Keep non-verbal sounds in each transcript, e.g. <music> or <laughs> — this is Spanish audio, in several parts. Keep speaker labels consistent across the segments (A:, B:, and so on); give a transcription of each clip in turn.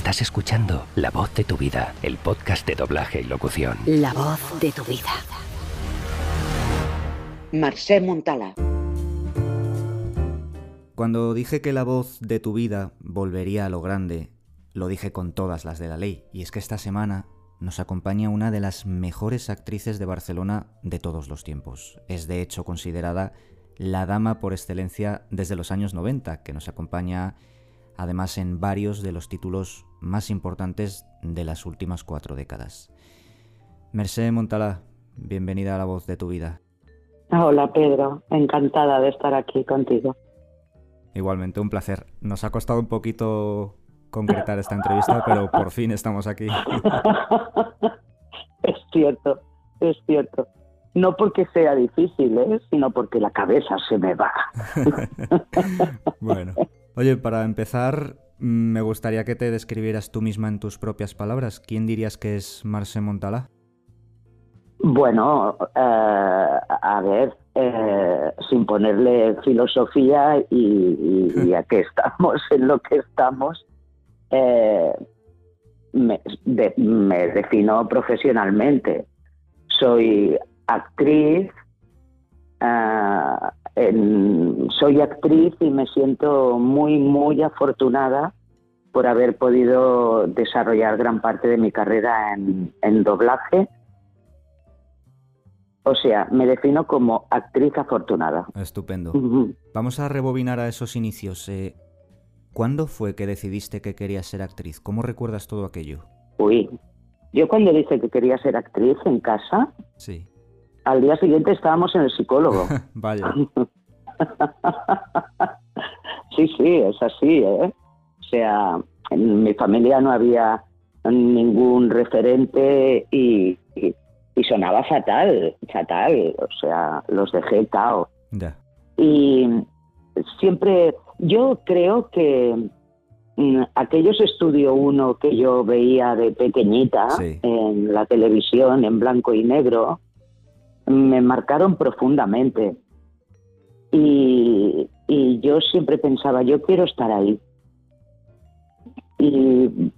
A: Estás escuchando La voz de tu vida, el podcast de doblaje y locución.
B: La voz de tu vida.
C: Marcé Montala.
D: Cuando dije que la voz de tu vida volvería a lo grande, lo dije con todas las de la ley, y es que esta semana nos acompaña una de las mejores actrices de Barcelona de todos los tiempos. Es de hecho considerada la dama por excelencia desde los años 90, que nos acompaña además en varios de los títulos más importantes de las últimas cuatro décadas. Merced Montalá, bienvenida a la voz de tu vida.
C: Hola Pedro, encantada de estar aquí contigo.
D: Igualmente, un placer. Nos ha costado un poquito concretar esta entrevista, pero por fin estamos aquí. <laughs>
C: es cierto, es cierto. No porque sea difícil, ¿eh? sino porque la cabeza se me va. <laughs>
D: bueno, oye, para empezar, mm, me gustaría que te describieras tú misma en tus propias palabras. ¿Quién dirías que es Marce Montalá?
C: Bueno, eh, a ver, eh, sin ponerle filosofía y, a qué estamos <laughs> en lo que estamos, eh, me, defino profesionalmente. Soy actriz, soy actriz y me siento muy, muy afortunada por haber podido desarrollar gran parte de mi carrera en doblaje o sea, me defino como actriz afortunada.
D: Estupendo. Vamos a rebobinar a esos inicios. Eh, ¿Cuándo fue que decidiste que querías ser actriz? ¿Cómo recuerdas todo aquello?
C: Uy, yo cuando dije que quería ser actriz en casa,
D: sí.
C: Al día siguiente estábamos en el psicólogo. <laughs>
D: Vaya. <laughs>
C: sí, sí, es así, ¿eh? O sea, en mi familia no había ningún referente y y sonaba fatal, fatal, o sea, los dejé cao. Y siempre, yo creo que mm, aquellos estudio uno que yo veía de pequeñita en la televisión en blanco y negro me marcaron profundamente. Y, y yo siempre pensaba, yo quiero estar ahí. Y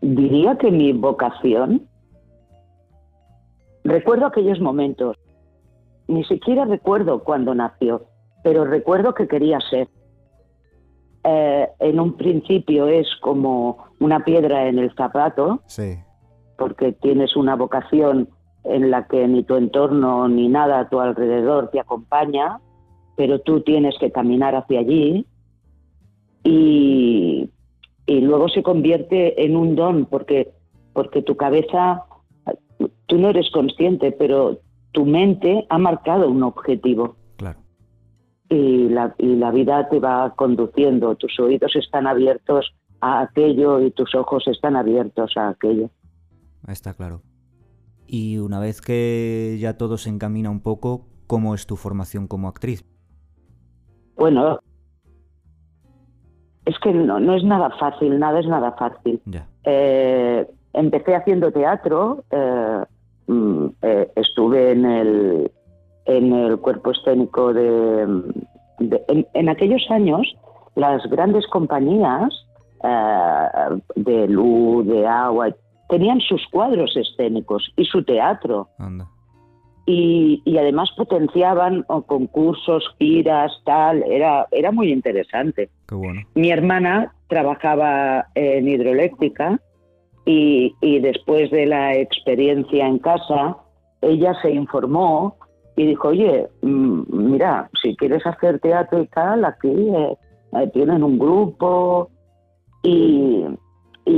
C: diría que mi vocación Recuerdo aquellos momentos. Ni siquiera recuerdo cuándo nació, pero recuerdo que quería ser. Eh, en un principio es como una piedra en el zapato,
D: sí.
C: porque tienes una vocación en la que ni tu entorno ni nada a tu alrededor te acompaña, pero tú tienes que caminar hacia allí y, y luego se convierte en un don porque, porque tu cabeza tú no eres consciente, pero tu mente ha marcado un objetivo.
D: Claro.
C: Y la, y la vida te va conduciendo, tus oídos están abiertos a aquello y tus ojos están abiertos a aquello.
D: Está claro. Y una vez que ya todo se encamina un poco, ¿cómo es tu formación como actriz?
C: Bueno, es que no, no es nada fácil, nada es nada fácil.
D: Ya.
C: Eh, empecé haciendo teatro, eh, mm, eh, estuve en el, en el cuerpo escénico de... en, aquellos años, las grandes compañías eh, de luz, de agua, tenían sus cuadros escénicos y su teatro. Y, y, además potenciaban concursos, giras, tal, era, era muy interesante.
D: Qué bueno.
C: Mi hermana trabajaba en hidroeléctrica y, después de la experiencia en casa, ella se informó y dijo, oye, mm, mira, si quieres hacer teatro y tal, aquí eh, eh, tienen un grupo. Y,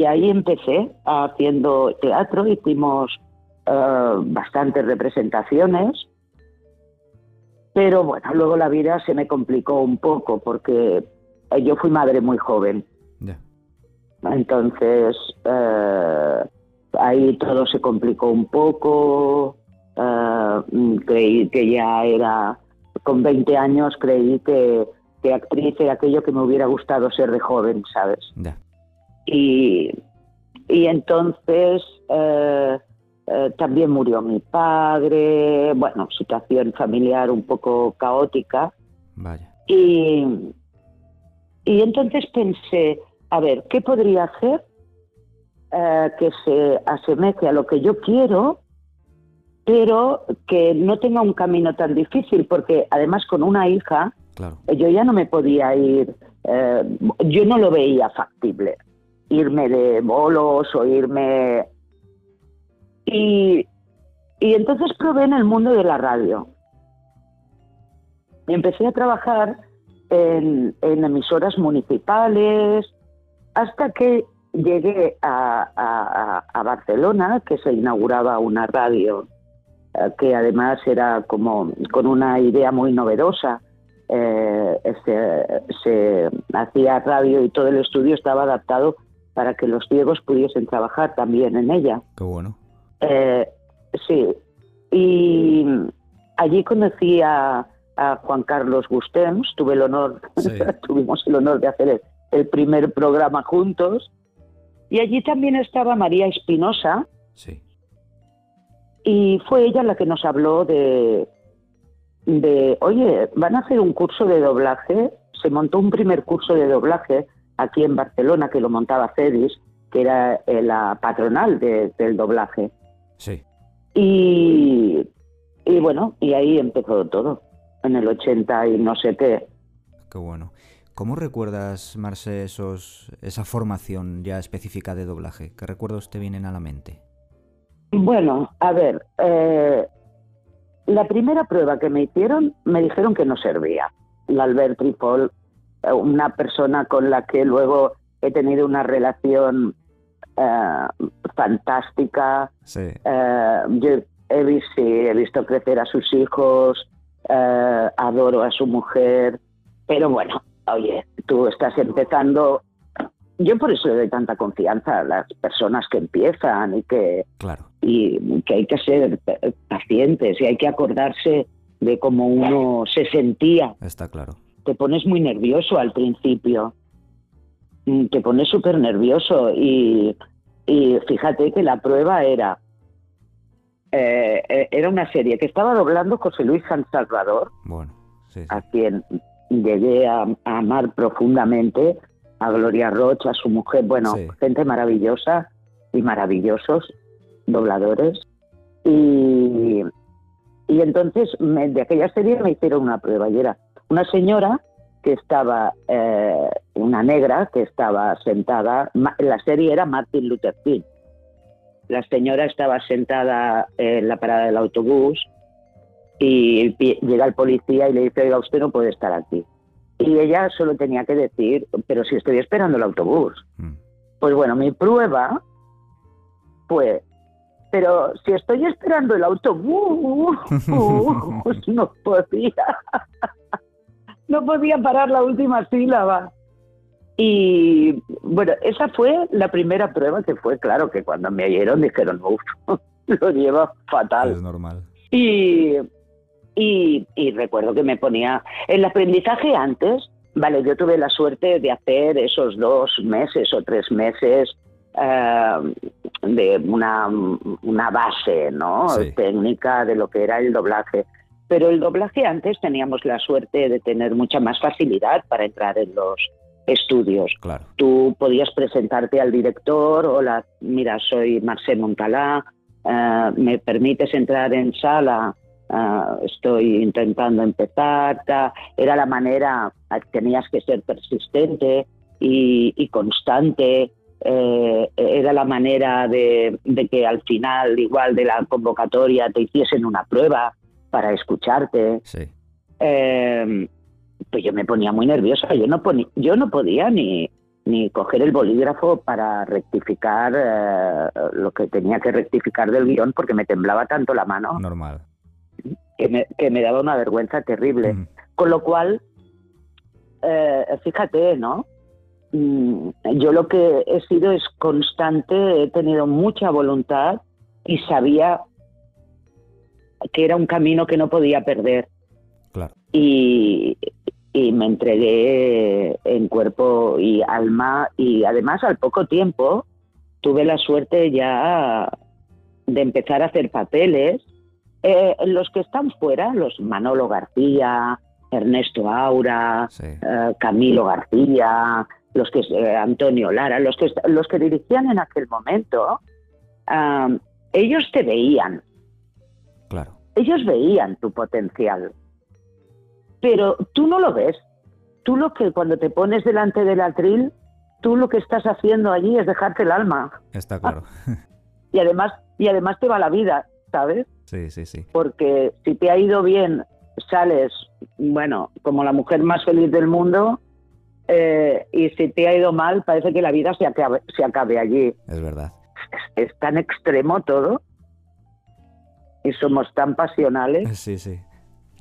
C: ahí empecé haciendo teatro, hicimos eh, bastantes representaciones. Pero bueno, luego la vida se me complicó un poco porque yo fui madre muy joven. Entonces, eh, ahí todo se complicó un poco. Eh, creí que ya era, con 20 años, creí que, que, actriz era aquello que me hubiera gustado ser de joven, ¿sabes? Y, y entonces eh, también murió mi padre, bueno, situación familiar un poco caótica.
D: Vaya.
C: Y, y entonces pensé, a ver, ¿qué podría hacer eh, que se asemeje a lo que yo quiero, pero que no tenga un camino tan difícil, porque además con una hija, yo ya no me podía ir, eh, yo no lo veía factible, irme de bolos o irme... Y, y entonces probé en el mundo de la radio. Y empecé a trabajar en, emisoras municipales, hasta que llegué a, Barcelona, que se inauguraba una radio eh, que además era como con una idea muy novedosa. Eh, este, se hacía radio y todo el estudio estaba adaptado para que los ciegos pudiesen trabajar también en ella.
D: Qué bueno.
C: Eh, sí, y allí conocí a, Juan Carlos Gustems, tuve el honor, <laughs> tuvimos el honor de hacer el, primer programa juntos, y allí también estaba María Espinosa,
D: sí.
C: y fue ella la que nos habló de, de, oye, van a hacer un curso de doblaje, se montó un primer curso de doblaje aquí en Barcelona, que lo montaba Cedis, que era eh, la patronal del doblaje.
D: Sí.
C: Y, y bueno, y ahí empezó todo, en el 80 y no sé qué.
D: Qué bueno. ¿Cómo recuerdas, Marce, esos, esa formación ya específica de doblaje? ¿Qué recuerdos te vienen a la mente?
C: Bueno, a ver, eh, la primera prueba que me hicieron me dijeron que no servía. La Albert Tripol, una persona con la que luego he tenido una relación eh, fantástica. Eh, yo he, visto, he visto crecer a sus hijos, eh, adoro a su mujer, pero bueno, oye, tú estás empezando. Yo por eso le doy tanta confianza a las personas que empiezan y que,
D: claro.
C: y que hay que ser pacientes y hay que acordarse de cómo uno se sentía.
D: Está claro.
C: Te pones muy nervioso al principio. Mm, te pone súper nervioso y, fíjate que la prueba era eh, eh, era una serie que estaba doblando José Luis San Salvador,
D: bueno,
C: a quien llegué a, amar profundamente, a Gloria Rocha, a su mujer, bueno, gente maravillosa y maravillosos dobladores. Y, y entonces de aquella serie me hicieron una prueba y era una señora que estaba eh, una negra que estaba sentada, la serie era Martin Luther King. La señora estaba sentada en la parada del autobús y llega el policía y le dice, oiga, usted no puede estar aquí. Y ella solo tenía que decir, pero si estoy esperando el autobús. Mm. Pues bueno, mi prueba fue, pero si estoy esperando el autobús, <laughs> <laughs> no podía no podía parar la última sílaba. Y bueno, esa fue la primera prueba que fue, claro, que cuando me oyeron dijeron, uff, <laughs> lo lleva fatal.
D: Es normal.
C: Y, y, recuerdo que me ponía, el aprendizaje antes, vale, yo tuve la suerte de hacer esos dos meses o tres meses eh, de una, una base ¿no? técnica de lo que era el doblaje. Pero el doblaje antes teníamos la suerte de tener mucha más facilidad para entrar en los estudios.
D: Claro.
C: Tú podías presentarte al director, hola, mira, soy Marcel Montalá, eh, ¿me permites entrar en sala? Eh, estoy intentando empezar. Era la manera, tenías que ser persistente y, constante. Eh, era la manera de, de, que al final, igual de la convocatoria, te hiciesen una prueba para escucharte.
D: Sí.
C: Eh, pues yo me ponía muy nerviosa. Yo no, yo no podía ni, ni coger el bolígrafo para rectificar eh, lo que tenía que rectificar del guion porque me temblaba tanto la mano.
D: Normal.
C: Que me, que me daba una vergüenza terrible. Con lo cual, eh, fíjate, ¿no? Mm, yo lo que he sido es constante, he tenido mucha voluntad y sabía que era un camino que no podía perder.
D: Claro.
C: Y, me entregué en cuerpo y alma y además al poco tiempo tuve la suerte ya de empezar a hacer papeles. Eh, los que están fuera, los Manolo García, Ernesto Aura, eh, Camilo García, los que eh, Antonio Lara, los que los que dirigían en aquel momento, ellos te veían. Ellos veían tu potencial. Pero tú no lo ves. Tú lo que cuando te pones delante del atril, tú lo que estás haciendo allí es dejarte el alma.
D: Está claro. <laughs>
C: y además y además te va la vida, ¿sabes?
D: Sí, sí, sí.
C: Porque si te ha ido bien, sales, bueno, como la mujer más feliz del mundo, eh, y si te ha ido mal, parece que la vida se acabe, se acabe allí.
D: Es verdad.
C: Es, tan extremo todo. Y somos tan pasionales.
D: Sí, sí.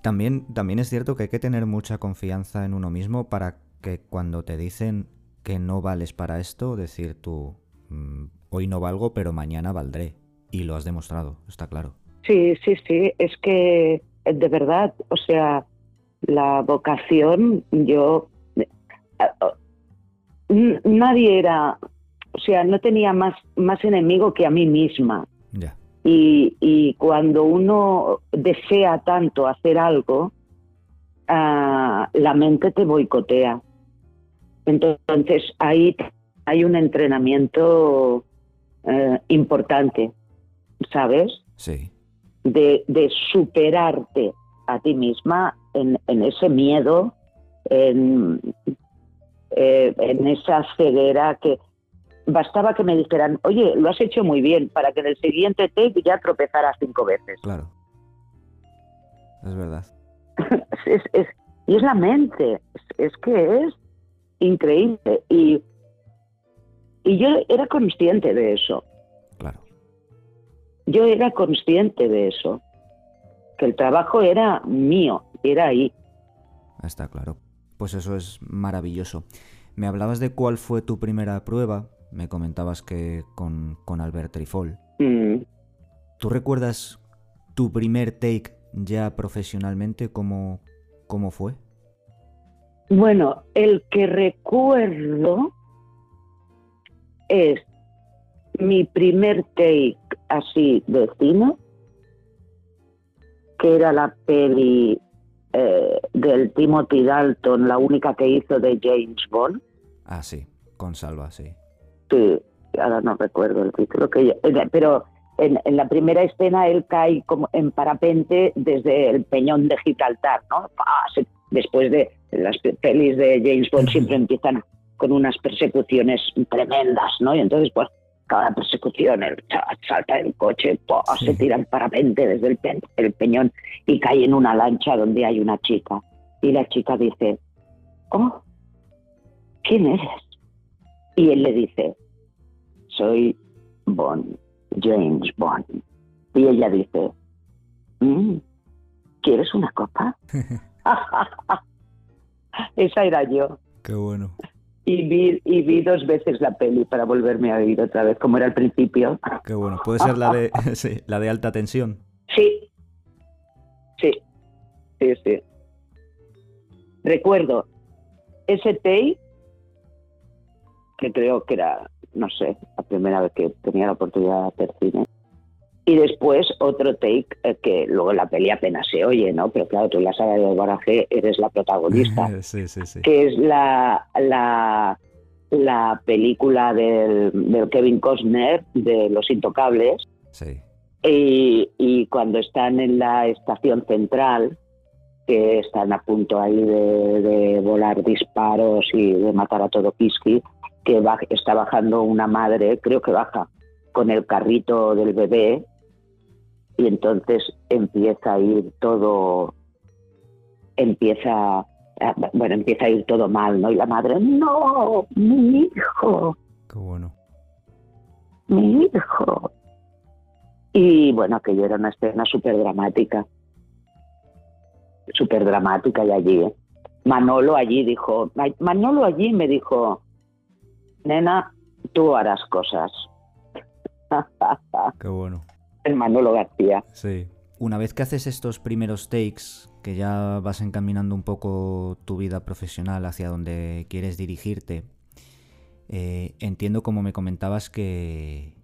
D: También, también es cierto que hay que tener mucha confianza en uno mismo para que cuando te dicen que no vales para esto, decir tú, mm, hoy no valgo, pero mañana valdré. Y lo has demostrado, está claro.
C: Sí, sí, sí. Es que, de verdad, o sea, la vocación, yo nadie era, o sea, no tenía más, más enemigo que a mí misma. Y, cuando uno desea tanto hacer algo, ah, la mente te boicotea. Entonces ahí hay un entrenamiento eh, importante, ¿sabes?
D: Sí.
C: De, superarte a ti misma en, en ese miedo, en, eh, en esa ceguera que bastaba que me dijeran, oye, lo has hecho muy bien, para que en el siguiente take ya tropezaras cinco veces.
D: Claro. Es verdad. <laughs>
C: y es la mente, es, que es increíble. Y, y yo era consciente de eso.
D: Claro.
C: Yo era consciente de eso. Que el trabajo era mío, era ahí.
D: Está claro pues eso es maravilloso. Me hablabas de cuál fue tu primera prueba, me comentabas que con, con Albert Trifol.
C: Mm.
D: ¿Tú recuerdas tu primer take ya profesionalmente? ¿Cómo, cómo fue?
C: Bueno, el que recuerdo es mi primer take así de cine, que era la peli eh, del Timothy Dalton, la única que hizo de James Bond.
D: Ah, sí, con Salva, sí.
C: Sí, ahora no recuerdo el título, que eh, pero en, la primera escena él cae como en parapente desde el peñón de Gibraltar, ¿no? Después de las pelis de James Bond siempre empiezan con unas persecuciones tremendas, ¿no? Y entonces, pues, cada persecución, el salta del coche, se tira el parapente desde el, peñón y cae en una lancha donde hay una chica. Y la chica dice, oh, ¿quién eres? Y él le dice, soy Bond, James Bond. Y ella dice, mm, ¿quieres una copa? <laughs> <laughs> Esa era yo.
D: Qué bueno
C: y vi, y vi dos veces la peli para volverme a oír otra vez, como era al principio.
D: Qué bueno. ¿Puede ser la de, <laughs> la de alta tensión?
C: Sí. Sí. Sí, sí. Recuerdo ese take, que creo que era, no sé, la primera vez que tenía la oportunidad de hacer cine. Y después otro take eh, que luego la peli apenas se oye, ¿no? Pero claro, tú en la saga de baraje eres la protagonista. <laughs>
D: sí, sí, sí.
C: Que es la, la, la película del, Kevin Costner de Los Intocables.
D: Sí.
C: Y, y, cuando están en la estación central, que están a punto ahí de, volar disparos y de matar a todo Kiski, que está bajando una madre, creo que baja con el carrito del bebé y entonces empieza a ir todo, empieza, bueno, empieza a ir todo mal, ¿no? Y la madre, no, mi hijo.
D: Qué bueno.
C: Mi hijo. Y bueno, aquello era una escena súper dramática. Súper dramática y allí. ¿eh? Manolo allí dijo, Manolo allí me dijo, nena, tú harás cosas.
D: Qué bueno
C: el Manolo García.
D: Sí. Una vez que haces estos primeros takes, que ya vas encaminando un poco tu vida profesional hacia donde quieres dirigirte, eh, entiendo como me comentabas que,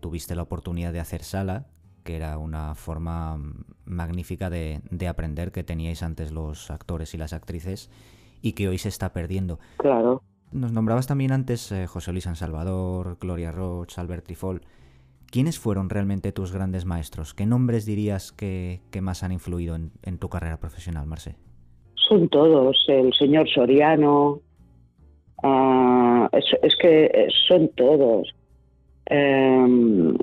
D: tuviste la oportunidad de hacer sala, que era una forma magnífica de, de, aprender que teníais antes los actores y las actrices y que hoy se está perdiendo.
C: Claro.
D: Nos nombrabas también antes eh, José Luis San Salvador, Gloria Roch, Albert Trifol. ¿Quiénes fueron realmente tus grandes maestros? ¿Qué nombres dirías que, más han influido en, tu carrera profesional, Marce?
C: Son todos, el señor Soriano, ah, es, que eh, son todos. Em,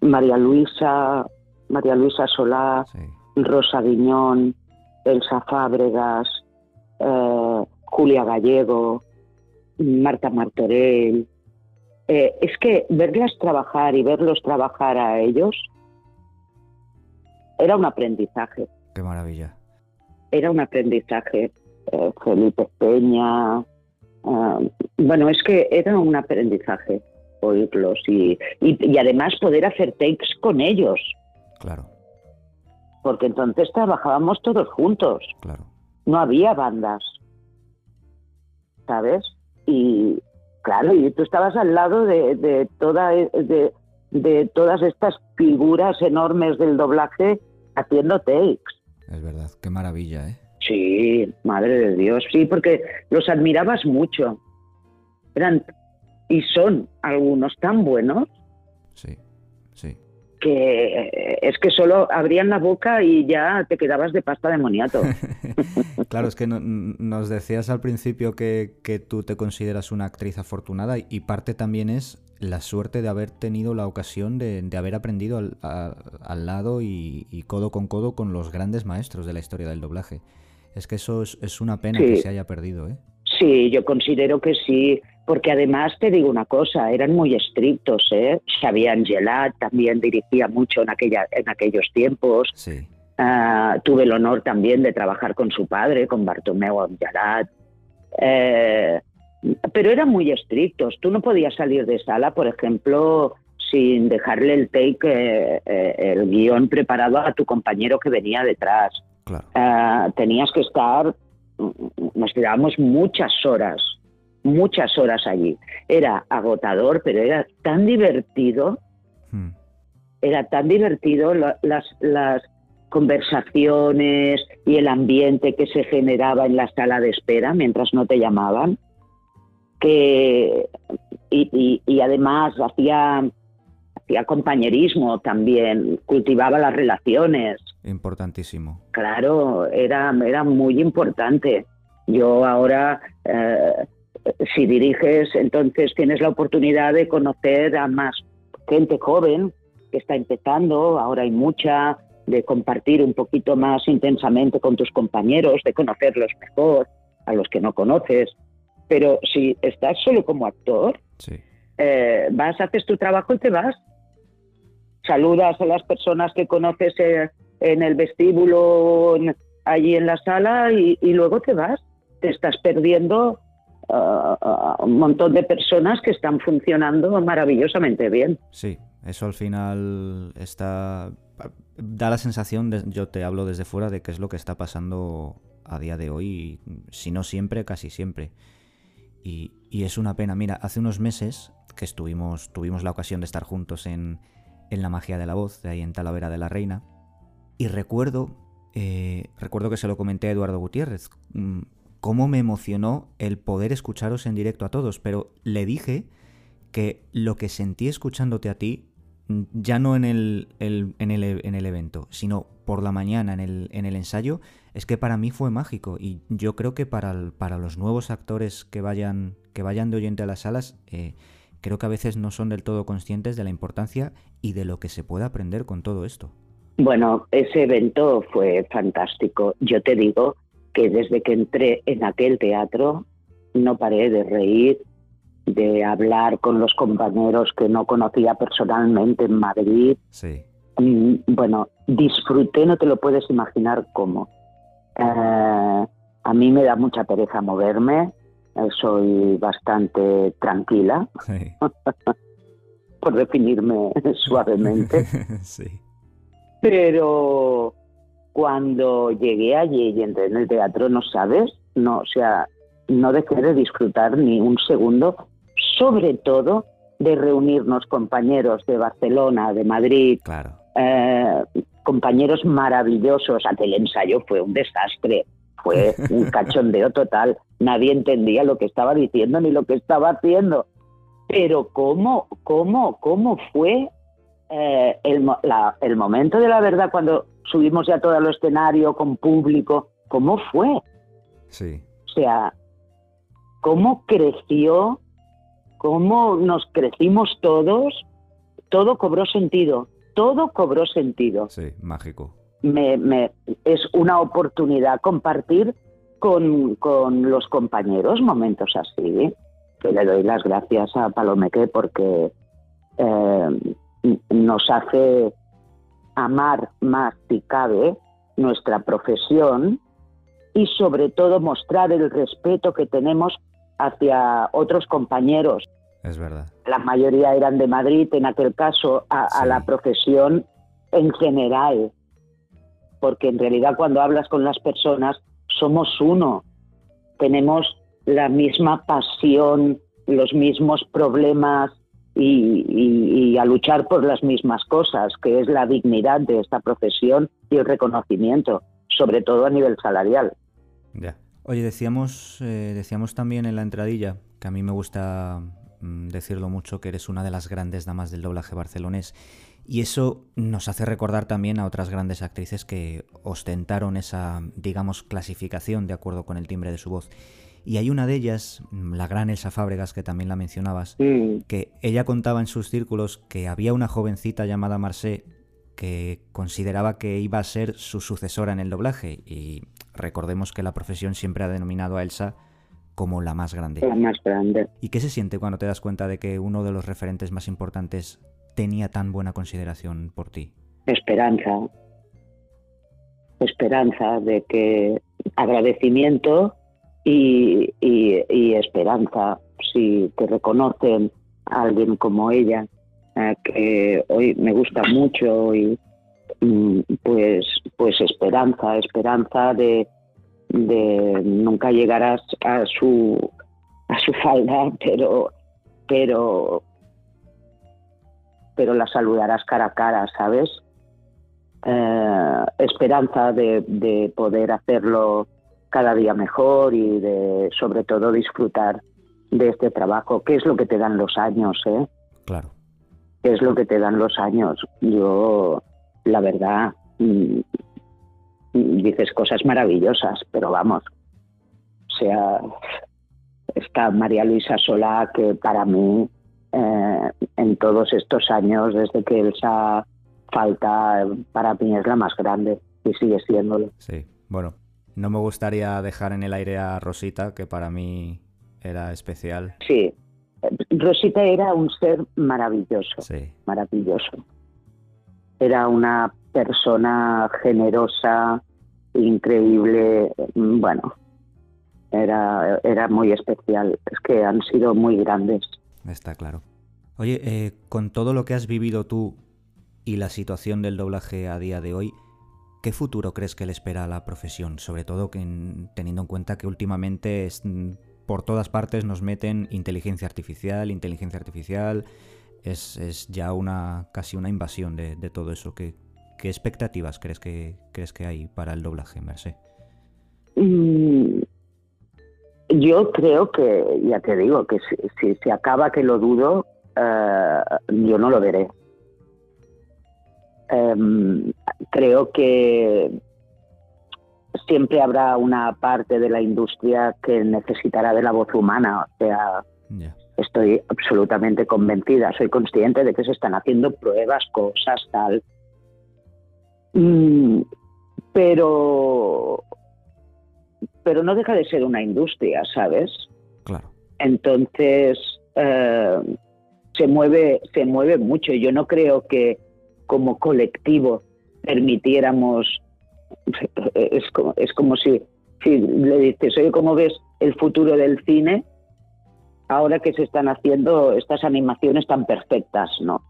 C: María Luisa, María Luisa Solá, Rosa Guiñón, Elsa Fábregas, eh, Julia Gallego, Marta Martorell. Eh, es que verlas trabajar y verlos trabajar a ellos era un aprendizaje.
D: Qué maravilla.
C: Era un aprendizaje. Eh, Felipe Peña. bueno, es que era un aprendizaje oírlos y, y, además poder hacer takes con ellos.
D: Claro.
C: Porque entonces trabajábamos todos juntos.
D: Claro.
C: No había bandas. ¿Sabes? Y claro, y tú estabas al lado de, de, toda, de, de todas estas figuras enormes del doblaje haciendo takes.
D: Es verdad, qué maravilla, ¿eh?
C: Sí, madre de Dios, sí, porque los admirabas mucho. Eran y son algunos tan buenos.
D: Sí, sí.
C: Que es que solo abrían la boca y ya te quedabas de pasta de moniato. <laughs>
D: claro, es que nos decías al principio que, tú te consideras una actriz afortunada y parte también es la suerte de haber tenido la ocasión de, haber aprendido al, lado y, codo con codo con los grandes maestros de la historia del doblaje. Es que eso es, una pena que se haya perdido, ¿eh?
C: Sí, yo considero que sí porque además te digo una cosa, eran muy estrictos, ¿eh? Xavier Angelat también dirigía mucho en, aquella, en aquellos tiempos. Ah, tuve el honor también de trabajar con su padre, con Bartomeu Angelat. Eh, pero eran muy estrictos. Tú no podías salir de sala, por ejemplo, sin dejarle el take, eh, eh, el guion preparado a tu compañero que venía detrás. Ah, tenías que estar, nos quedábamos muchas horas muchas horas allí. Era agotador, pero era tan divertido, hmm. era tan divertido las, las conversaciones y el ambiente que se generaba en la sala de espera mientras no te llamaban, que y, y, además hacía, hacía compañerismo también, cultivaba las relaciones.
D: Importantísimo.
C: Claro, era, era muy importante. Yo ahora eh, si diriges, entonces tienes la oportunidad de conocer a más gente joven que está empezando, ahora hay mucha, de compartir un poquito más intensamente con tus compañeros, de conocerlos mejor, a los que no conoces. Pero si estás solo como actor, eh, vas, haces tu trabajo y te vas. Saludas a las personas que conoces eh, en el vestíbulo, allí en la sala, y luego te vas. Te estás perdiendo un montón de personas que están funcionando maravillosamente bien.
D: Sí, eso al final está da la sensación, de, yo te hablo desde fuera, de qué es lo que está pasando a día de hoy, si no siempre, casi siempre. Y, es una pena. Mira, hace unos meses que estuvimos, tuvimos la ocasión de estar juntos en, en La Magia de la Voz, de ahí en Talavera de la Reina, y recuerdo, eh, recuerdo que se lo comenté a Eduardo Gutiérrez, mm, cómo me emocionó el poder escucharos en directo a todos, pero le dije que lo que sentí escuchándote a ti, mm, ya no en el, en el, evento, sino por la mañana en el, en el, ensayo, es que para mí fue mágico. Y yo creo que para, para los nuevos actores que vayan, que vayan de oyente a las salas, eh, creo que a veces no son del todo conscientes de la importancia y de lo que se puede aprender con todo esto.
C: Bueno, ese evento fue fantástico. Yo te digo que desde que entré en aquel teatro no paré de reír, de hablar con los compañeros que no conocía personalmente en Madrid.
D: Sí.
C: bueno, disfruté, no te lo puedes imaginar cómo. Eh, a mí me da mucha pereza moverme, eh, soy bastante tranquila, <laughs> por definirme <laughs> suavemente.
D: sí.
C: Pero cuando llegué allí y entré en el teatro, no sabes, no, o sea, no dejé de disfrutar ni un segundo, sobre todo de reunirnos compañeros de Barcelona, de Madrid, eh, compañeros maravillosos. Aquel ensayo fue un desastre, fue <laughs> un cachondeo total, nadie entendía lo que estaba diciendo ni lo que estaba haciendo. Pero cómo, cómo, cómo fue eh, el, el momento de la verdad cuando subimos ya todo el escenario con público, ¿cómo fue?
D: Sí.
C: O sea, cómo creció, cómo nos crecimos todos, todo cobró sentido, todo cobró sentido.
D: Sí, mágico.
C: Me, me, es una oportunidad compartir con, con, los compañeros momentos así. Que le doy las gracias a Palomeque porque eh, nos hace amar más si cabe nuestra profesión y sobre todo mostrar el respeto que tenemos hacia otros compañeros.
D: Es verdad.
C: La mayoría eran de Madrid, en aquel caso, a, sí. a la profesión en general. Porque en realidad cuando hablas con las personas, somos uno. Tenemos la misma pasión, los mismos problemas, y, y, y, a luchar por las mismas cosas, que es la dignidad de esta profesión y el reconocimiento, sobre todo a nivel salarial.
D: Ya. Oye, decíamos, eh, decíamos también en la entradilla, que a mí me gusta mm, decirlo mucho, que eres una de las grandes damas del doblaje barcelonés. Y eso nos hace recordar también a otras grandes actrices que ostentaron esa, digamos, clasificación de acuerdo con el timbre de su voz. Y hay una de ellas, la gran Elsa Fábregas, que también la mencionabas, que ella contaba en sus círculos que había una jovencita llamada Marcé que consideraba que iba a ser su sucesora en el doblaje. Y recordemos que la profesión siempre ha denominado a Elsa como la más grande.
C: La más grande.
D: ¿Y qué se siente cuando te das cuenta de que uno de los referentes más importantes tenía tan buena consideración por ti?
C: Esperanza. Esperanza de que agradecimiento y, y, esperanza si te reconocen a alguien como ella eh, que hoy me gusta mucho y pues pues esperanza esperanza de, de nunca llegarás a su a su falda <laughs> pero pero pero la saludarás cara a cara sabes eh, esperanza de poder hacerlo cada día mejor y de sobre todo disfrutar de este trabajo, que es lo que te dan los años, ¿eh?
D: Claro.
C: ¿Qué es lo que te dan los años? Yo, la verdad, mmm, dices cosas maravillosas, pero vamos, o sea, está María Luisa Solá, que para mí, eh, en todos estos años, desde que Elsa falta, para mí es la más grande y sigue siéndolo.
D: Sí, bueno, no me gustaría dejar en el aire a Rosita, que para mí era especial.
C: Sí, Rosita era un ser maravilloso,
D: sí.
C: maravilloso. Era una persona generosa, increíble, bueno, era, era muy especial. Es que han sido muy grandes.
D: Está claro. Oye, eh, con todo lo que has vivido tú y la situación del doblaje a día de hoy, ¿Qué futuro crees que le espera a la profesión? Sobre todo teniendo en cuenta que últimamente es, por todas partes nos meten inteligencia artificial, inteligencia artificial, es, es ya una casi una invasión de, todo eso. ¿Qué, ¿Qué, expectativas crees que, crees que hay para el doblaje, Merced?
C: Mm, yo creo que, ya te digo, que si, si se acaba que lo dudo, uh, yo no lo veré. Um, creo que siempre habrá una parte de la industria que necesitará de la voz humana. O sea,
D: yeah.
C: estoy absolutamente convencida. Soy consciente de que se están haciendo pruebas, cosas, tal. Mm, pero, pero no deja de ser una industria, ¿sabes?
D: Claro.
C: Entonces eh, se mueve, se mueve mucho. Yo no creo que como colectivo permitiéramos es como, es como si, si le dices, oye, ¿cómo ves el futuro del cine ahora que se están haciendo estas animaciones tan perfectas, ¿no?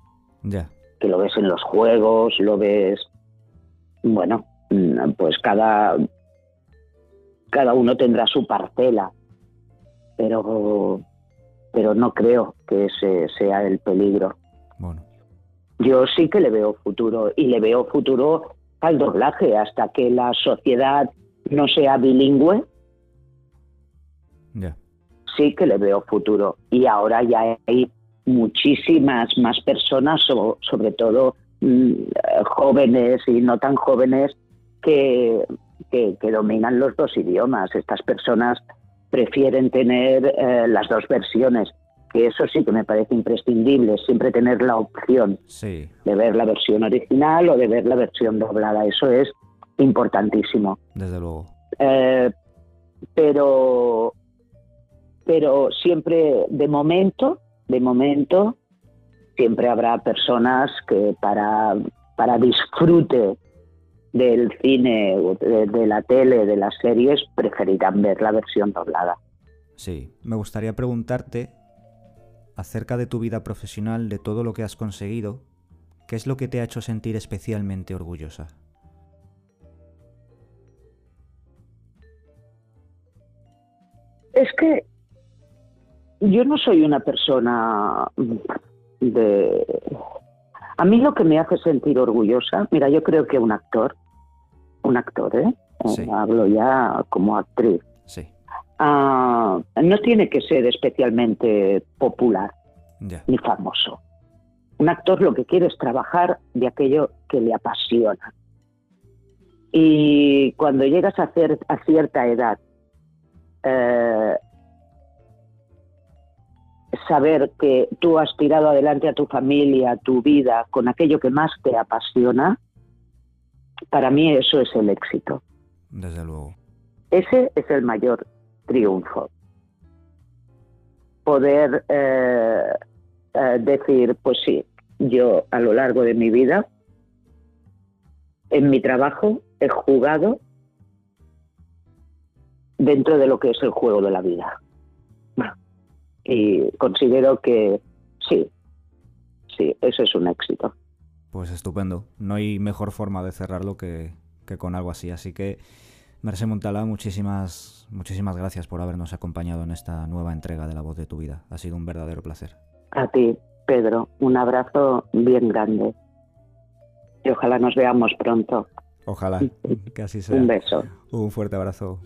D: Ya.
C: Que lo ves en los juegos, lo ves, bueno, pues cada, cada uno tendrá su parcela, pero, pero no creo que ese sea el peligro.
D: Bueno.
C: Yo sí que le veo futuro y le veo futuro al doblaje hasta que la sociedad no sea bilingüe. sí que le veo futuro. Y ahora ya hay muchísimas más personas, sobre todo mm, jóvenes y no tan jóvenes, que, que, dominan los dos idiomas. Estas personas prefieren tener eh, las dos versiones, que eso sí que me parece imprescindible, siempre tener la opción de ver la versión original o de ver la versión doblada. Eso es importantísimo.
D: Desde luego.
C: Eh, pero, pero siempre, de momento, de momento, siempre habrá personas que para, para disfrute del cine, de, de la tele, de las series, preferirán ver la versión doblada.
D: Sí, me gustaría preguntarte acerca de tu vida profesional, de todo lo que has conseguido, ¿qué es lo que te ha hecho sentir especialmente orgullosa?
C: Es que yo no soy una persona de... A mí lo que me hace sentir orgullosa, mira, yo creo que un actor, un actor, ¿eh? eh hablo ya como actriz,
D: sí.
C: Ah, no tiene que ser especialmente popular ni famoso. Un actor lo que quiere es trabajar de aquello que le apasiona. Y cuando llegas a, hacer, a cierta edad eh, saber que tú has tirado adelante a tu familia, a tu vida, con aquello que más te apasiona, para mí eso es el éxito.
D: Desde luego.
C: Ese es el mayor triunfo. Poder eh, eh, decir, pues sí, yo a lo largo de mi vida, en mi trabajo, he jugado dentro de lo que es el juego de la vida. Y considero que sí, sí, eso es un éxito.
D: Pues estupendo. No hay mejor forma de cerrarlo que, que con algo así. Así que, Merce Montala, muchísimas, muchísimas gracias por habernos acompañado en esta nueva entrega de La Voz de tu Vida. Ha sido un verdadero placer.
C: A ti, Pedro, un abrazo bien grande. Y ojalá nos veamos pronto.
D: Ojalá, <laughs> que así sea.
C: Un beso.
D: Un fuerte abrazo.